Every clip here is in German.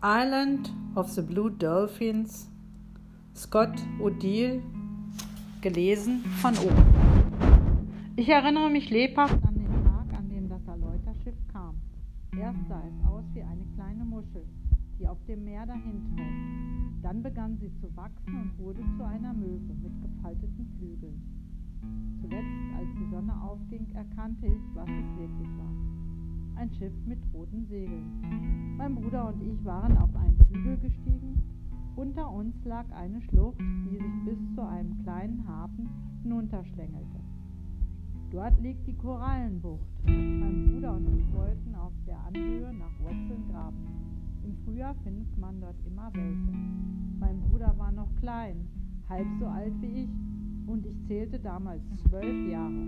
Island of the Blue Dolphins, Scott Odile, gelesen von oben. Ich erinnere mich lebhaft an den Tag, an dem das Erläuterschiff kam. Erst sah es aus wie eine kleine Muschel, die auf dem Meer dahintaucht. Dann begann sie zu wachsen und wurde zu einer Möwe mit gefalteten Flügeln. Zuletzt, als die Sonne aufging, erkannte ich, was es wirklich war ein Schiff mit roten Segeln. Mein Bruder und ich waren auf einen Hügel gestiegen. Unter uns lag eine Schlucht, die sich bis zu einem kleinen Hafen hinunterschlängelte. Dort liegt die Korallenbucht. Mein Bruder und ich wollten auf der Anhöhe nach Wurzeln graben. Im Frühjahr findet man dort immer welche. Mein Bruder war noch klein, halb so alt wie ich, und ich zählte damals zwölf Jahre.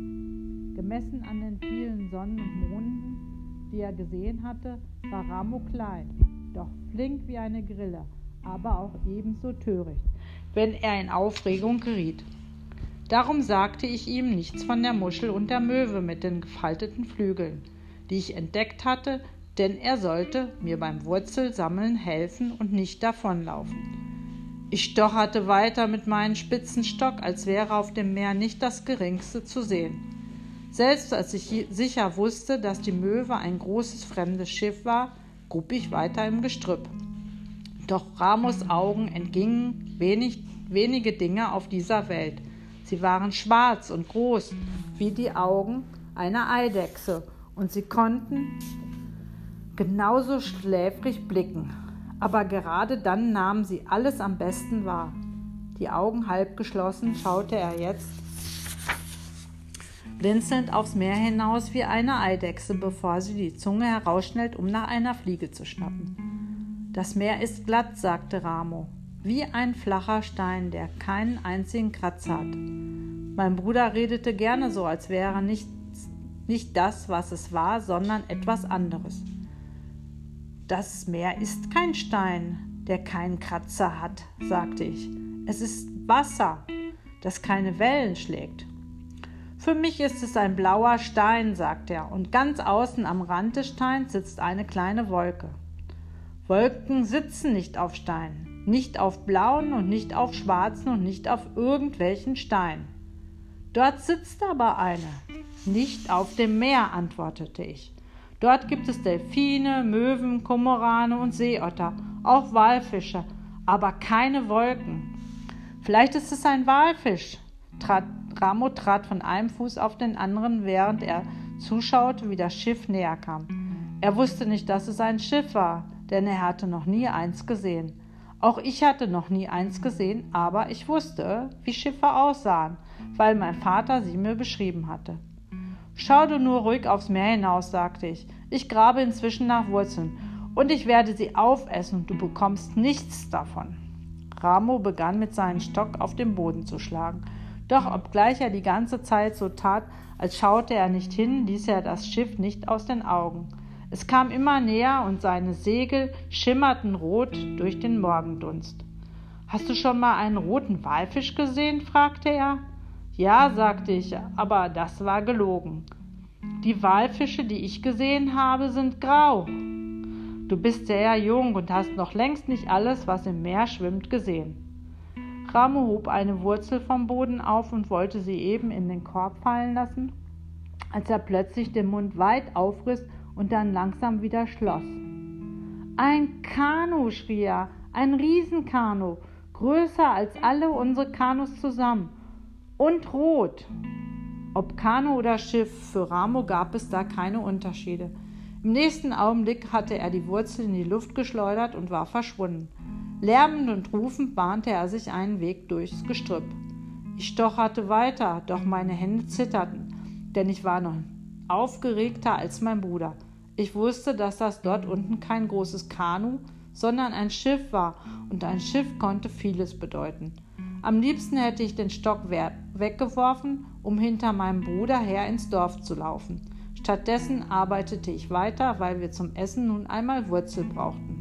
Gemessen an den vielen Sonnen und Monden die er gesehen hatte, war Ramo klein, doch flink wie eine Grille, aber auch ebenso töricht, wenn er in Aufregung geriet. Darum sagte ich ihm nichts von der Muschel und der Möwe mit den gefalteten Flügeln, die ich entdeckt hatte, denn er sollte mir beim Wurzelsammeln helfen und nicht davonlaufen. Ich stocherte weiter mit meinem spitzen Stock, als wäre auf dem Meer nicht das geringste zu sehen. Selbst als ich sicher wusste, dass die Möwe ein großes fremdes Schiff war, grub ich weiter im Gestrüpp. Doch Ramos Augen entgingen wenig, wenige Dinge auf dieser Welt. Sie waren schwarz und groß wie die Augen einer Eidechse und sie konnten genauso schläfrig blicken. Aber gerade dann nahmen sie alles am besten wahr. Die Augen halb geschlossen schaute er jetzt blinzelnd aufs Meer hinaus wie eine Eidechse, bevor sie die Zunge herausschnellt, um nach einer Fliege zu schnappen. Das Meer ist glatt, sagte Ramo, wie ein flacher Stein, der keinen einzigen Kratzer hat. Mein Bruder redete gerne so, als wäre nicht, nicht das, was es war, sondern etwas anderes. Das Meer ist kein Stein, der keinen Kratzer hat, sagte ich. Es ist Wasser, das keine Wellen schlägt. Für mich ist es ein blauer Stein, sagt er, und ganz außen am Rand des Steins sitzt eine kleine Wolke. Wolken sitzen nicht auf Steinen, nicht auf blauen und nicht auf schwarzen und nicht auf irgendwelchen Steinen. Dort sitzt aber eine. Nicht auf dem Meer, antwortete ich. Dort gibt es Delfine, Möwen, Kormorane und Seeotter, auch Walfische, aber keine Wolken. Vielleicht ist es ein Walfisch, trat Ramo trat von einem Fuß auf den anderen, während er zuschaute, wie das Schiff näher kam. Er wusste nicht, dass es ein Schiff war, denn er hatte noch nie eins gesehen. Auch ich hatte noch nie eins gesehen, aber ich wusste, wie Schiffe aussahen, weil mein Vater sie mir beschrieben hatte. Schau du nur ruhig aufs Meer hinaus, sagte ich. Ich grabe inzwischen nach Wurzeln, und ich werde sie aufessen, und du bekommst nichts davon. Ramo begann mit seinem Stock auf den Boden zu schlagen. Doch obgleich er die ganze Zeit so tat, als schaute er nicht hin, ließ er das Schiff nicht aus den Augen. Es kam immer näher und seine Segel schimmerten rot durch den Morgendunst. Hast du schon mal einen roten Walfisch gesehen? fragte er. Ja, sagte ich, aber das war gelogen. Die Walfische, die ich gesehen habe, sind grau. Du bist sehr jung und hast noch längst nicht alles, was im Meer schwimmt, gesehen. Ramo hob eine Wurzel vom Boden auf und wollte sie eben in den Korb fallen lassen, als er plötzlich den Mund weit aufriss und dann langsam wieder schloss. Ein Kanu, schrie er, ein Riesenkanu, größer als alle unsere Kanus zusammen und rot. Ob Kanu oder Schiff, für Ramo gab es da keine Unterschiede. Im nächsten Augenblick hatte er die Wurzel in die Luft geschleudert und war verschwunden. Lärmend und rufend bahnte er sich einen Weg durchs Gestrüpp. Ich stocherte weiter, doch meine Hände zitterten, denn ich war noch aufgeregter als mein Bruder. Ich wusste, dass das dort unten kein großes Kanu, sondern ein Schiff war, und ein Schiff konnte vieles bedeuten. Am liebsten hätte ich den Stock weggeworfen, um hinter meinem Bruder her ins Dorf zu laufen. Stattdessen arbeitete ich weiter, weil wir zum Essen nun einmal Wurzel brauchten.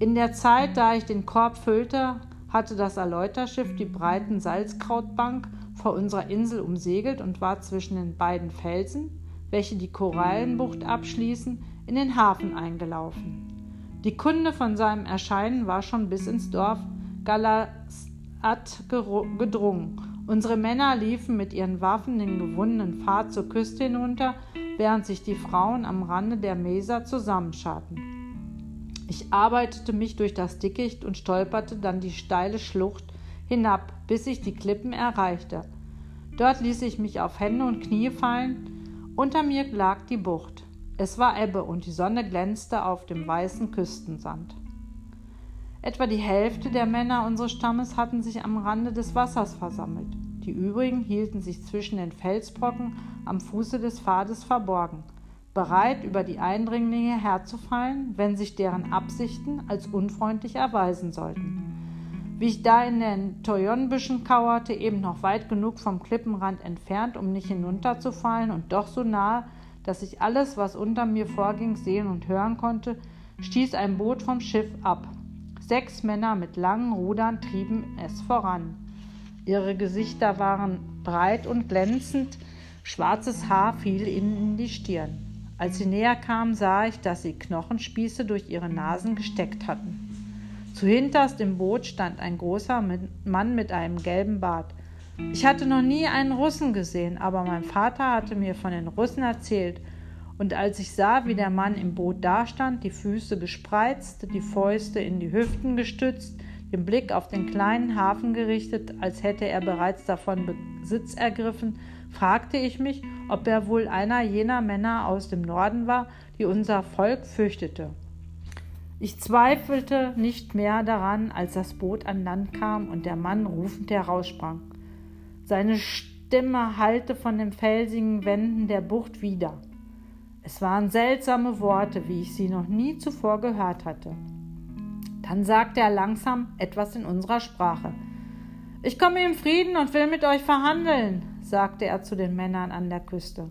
In der Zeit, da ich den Korb füllte, hatte das Erläuterschiff die breiten Salzkrautbank vor unserer Insel umsegelt und war zwischen den beiden Felsen, welche die Korallenbucht abschließen, in den Hafen eingelaufen. Die Kunde von seinem Erscheinen war schon bis ins Dorf Galasat gedrungen. Unsere Männer liefen mit ihren Waffen den gewundenen Pfad zur Küste hinunter, während sich die Frauen am Rande der Mesa zusammenscharten. Ich arbeitete mich durch das Dickicht und stolperte dann die steile Schlucht hinab, bis ich die Klippen erreichte. Dort ließ ich mich auf Hände und Knie fallen. Unter mir lag die Bucht. Es war Ebbe und die Sonne glänzte auf dem weißen Küstensand. Etwa die Hälfte der Männer unseres Stammes hatten sich am Rande des Wassers versammelt. Die übrigen hielten sich zwischen den Felsbrocken am Fuße des Pfades verborgen, bereit, über die Eindringlinge herzufallen, wenn sich deren Absichten als unfreundlich erweisen sollten. Wie ich da in den Toyonbüschen kauerte, eben noch weit genug vom Klippenrand entfernt, um nicht hinunterzufallen und doch so nahe, dass ich alles, was unter mir vorging, sehen und hören konnte, stieß ein Boot vom Schiff ab. Sechs Männer mit langen Rudern trieben es voran. Ihre Gesichter waren breit und glänzend, schwarzes Haar fiel ihnen in die Stirn. Als sie näher kamen, sah ich, dass sie Knochenspieße durch ihre Nasen gesteckt hatten. Zuhinterst im Boot stand ein großer Mann mit einem gelben Bart. Ich hatte noch nie einen Russen gesehen, aber mein Vater hatte mir von den Russen erzählt, und als ich sah, wie der Mann im Boot dastand, die Füße gespreizt, die Fäuste in die Hüften gestützt, den Blick auf den kleinen Hafen gerichtet, als hätte er bereits davon Besitz ergriffen, fragte ich mich, ob er wohl einer jener Männer aus dem Norden war, die unser Volk fürchtete. Ich zweifelte nicht mehr daran, als das Boot an Land kam und der Mann rufend heraussprang. Seine Stimme hallte von den felsigen Wänden der Bucht wieder. Es waren seltsame Worte, wie ich sie noch nie zuvor gehört hatte. Dann sagte er langsam etwas in unserer Sprache. Ich komme im Frieden und will mit euch verhandeln, sagte er zu den Männern an der Küste.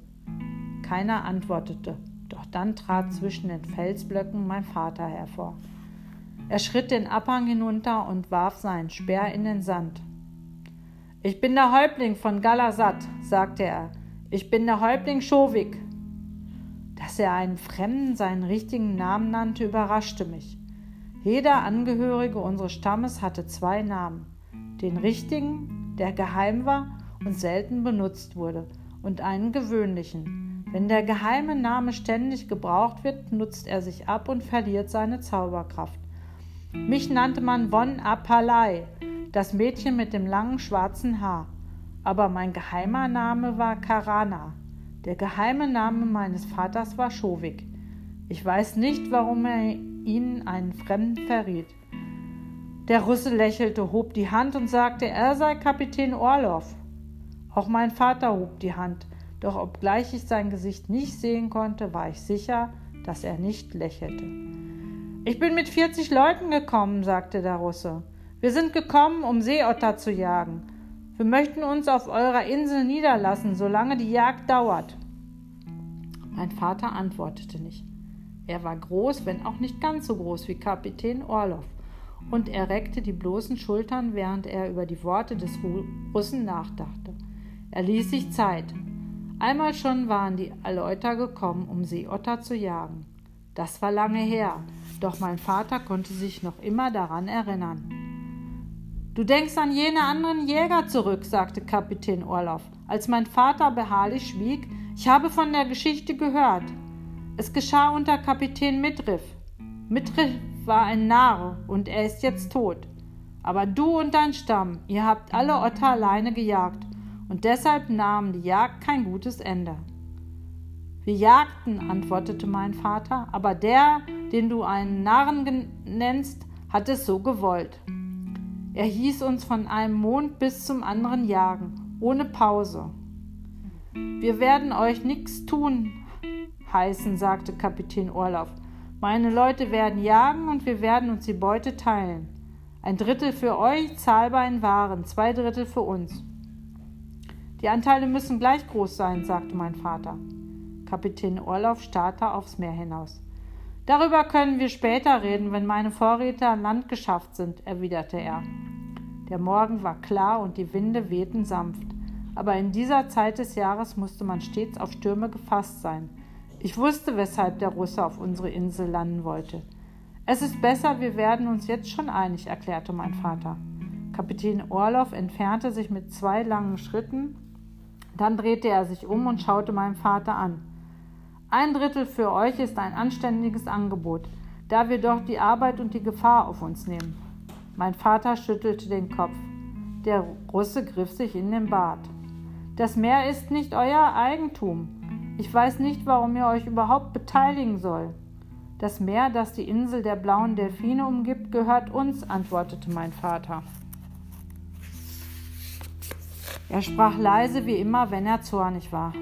Keiner antwortete, doch dann trat zwischen den Felsblöcken mein Vater hervor. Er schritt den Abhang hinunter und warf seinen Speer in den Sand. Ich bin der Häuptling von Galasat, sagte er. Ich bin der Häuptling Schovik. Dass er einen Fremden seinen richtigen Namen nannte, überraschte mich. Jeder Angehörige unseres Stammes hatte zwei Namen. Den richtigen, der geheim war und selten benutzt wurde, und einen gewöhnlichen. Wenn der geheime Name ständig gebraucht wird, nutzt er sich ab und verliert seine Zauberkraft. Mich nannte man Von Apalai, das Mädchen mit dem langen schwarzen Haar. Aber mein geheimer Name war Karana. Der geheime Name meines Vaters war Schovik. Ich weiß nicht, warum er ihnen einen Fremden verriet. Der Russe lächelte, hob die Hand und sagte, er sei Kapitän Orlov. Auch mein Vater hob die Hand, doch obgleich ich sein Gesicht nicht sehen konnte, war ich sicher, dass er nicht lächelte. Ich bin mit 40 Leuten gekommen, sagte der Russe. Wir sind gekommen, um Seeotter zu jagen. Wir möchten uns auf eurer Insel niederlassen, solange die Jagd dauert. Mein Vater antwortete nicht. Er war groß, wenn auch nicht ganz so groß wie Kapitän Orlov, und er reckte die bloßen Schultern, während er über die Worte des Russen nachdachte. Er ließ sich Zeit. Einmal schon waren die Aleuter gekommen, um Seeotter zu jagen. Das war lange her, doch mein Vater konnte sich noch immer daran erinnern. Du denkst an jene anderen Jäger zurück, sagte Kapitän Orloff, als mein Vater beharrlich schwieg. Ich habe von der Geschichte gehört. Es geschah unter Kapitän Mitriff. Mitriff war ein Narr und er ist jetzt tot. Aber du und dein Stamm, ihr habt alle Otter alleine gejagt und deshalb nahm die Jagd kein gutes Ende. Wir jagten, antwortete mein Vater, aber der, den du einen Narren nennst, hat es so gewollt. Er hieß uns von einem Mond bis zum anderen jagen, ohne Pause. Wir werden euch nichts tun heißen, sagte Kapitän Orloff. Meine Leute werden jagen und wir werden uns die Beute teilen. Ein Drittel für euch, zahlbar in Waren, zwei Drittel für uns. Die Anteile müssen gleich groß sein, sagte mein Vater. Kapitän Orloff starrte aufs Meer hinaus. Darüber können wir später reden, wenn meine Vorräte an Land geschafft sind, erwiderte er. Der Morgen war klar und die Winde wehten sanft, aber in dieser Zeit des Jahres musste man stets auf Stürme gefasst sein. Ich wusste, weshalb der Russe auf unsere Insel landen wollte. Es ist besser, wir werden uns jetzt schon einig, erklärte mein Vater. Kapitän Orloff entfernte sich mit zwei langen Schritten. Dann drehte er sich um und schaute meinen Vater an. Ein Drittel für euch ist ein anständiges Angebot, da wir doch die Arbeit und die Gefahr auf uns nehmen. Mein Vater schüttelte den Kopf. Der Russe griff sich in den Bart. Das Meer ist nicht euer Eigentum. Ich weiß nicht, warum ihr euch überhaupt beteiligen soll. Das Meer, das die Insel der blauen Delfine umgibt, gehört uns, antwortete mein Vater. Er sprach leise wie immer, wenn er zornig war.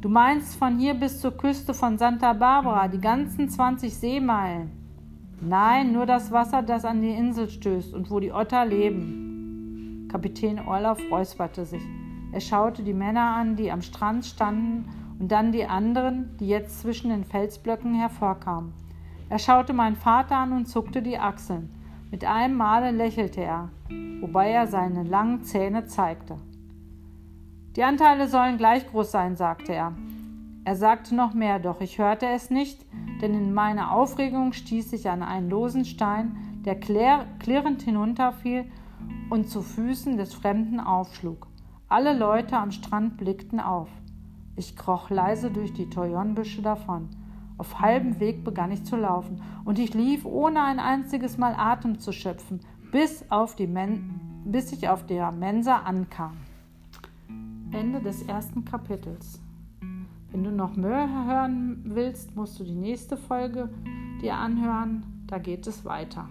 Du meinst von hier bis zur Küste von Santa Barbara die ganzen 20 Seemeilen? Nein, nur das Wasser, das an die Insel stößt und wo die Otter leben. Kapitän Orloff räusperte sich. Er schaute die Männer an, die am Strand standen, und dann die anderen, die jetzt zwischen den Felsblöcken hervorkamen. Er schaute meinen Vater an und zuckte die Achseln. Mit einem Male lächelte er, wobei er seine langen Zähne zeigte. Die Anteile sollen gleich groß sein, sagte er. Er sagte noch mehr, doch ich hörte es nicht, denn in meiner Aufregung stieß ich an einen losen Stein, der klirrend hinunterfiel und zu Füßen des Fremden aufschlug. Alle Leute am Strand blickten auf. Ich kroch leise durch die Toyonbüsche davon. Auf halbem Weg begann ich zu laufen, und ich lief, ohne ein einziges Mal Atem zu schöpfen, bis, auf die Men bis ich auf der Mensa ankam. Ende des ersten Kapitels. Wenn du noch mehr hören willst, musst du die nächste Folge dir anhören. Da geht es weiter.